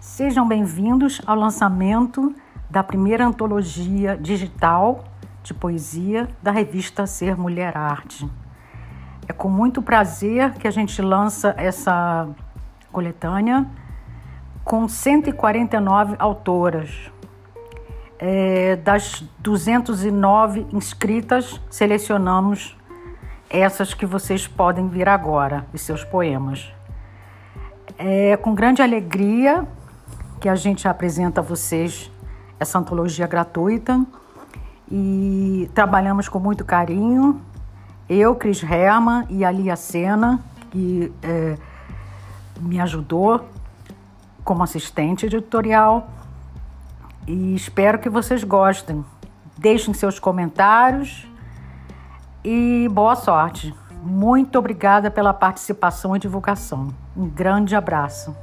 Sejam bem-vindos ao lançamento da primeira antologia digital de poesia da revista Ser Mulher Arte. É com muito prazer que a gente lança essa coletânea com 149 autoras. É, das 209 inscritas, selecionamos essas que vocês podem vir agora, e seus poemas. É com grande alegria que a gente apresenta a vocês essa antologia gratuita e trabalhamos com muito carinho. Eu, Cris Herman e a Lia Sena, que é, me ajudou como assistente editorial. E espero que vocês gostem. Deixem seus comentários e boa sorte. Muito obrigada pela participação e divulgação. Um grande abraço.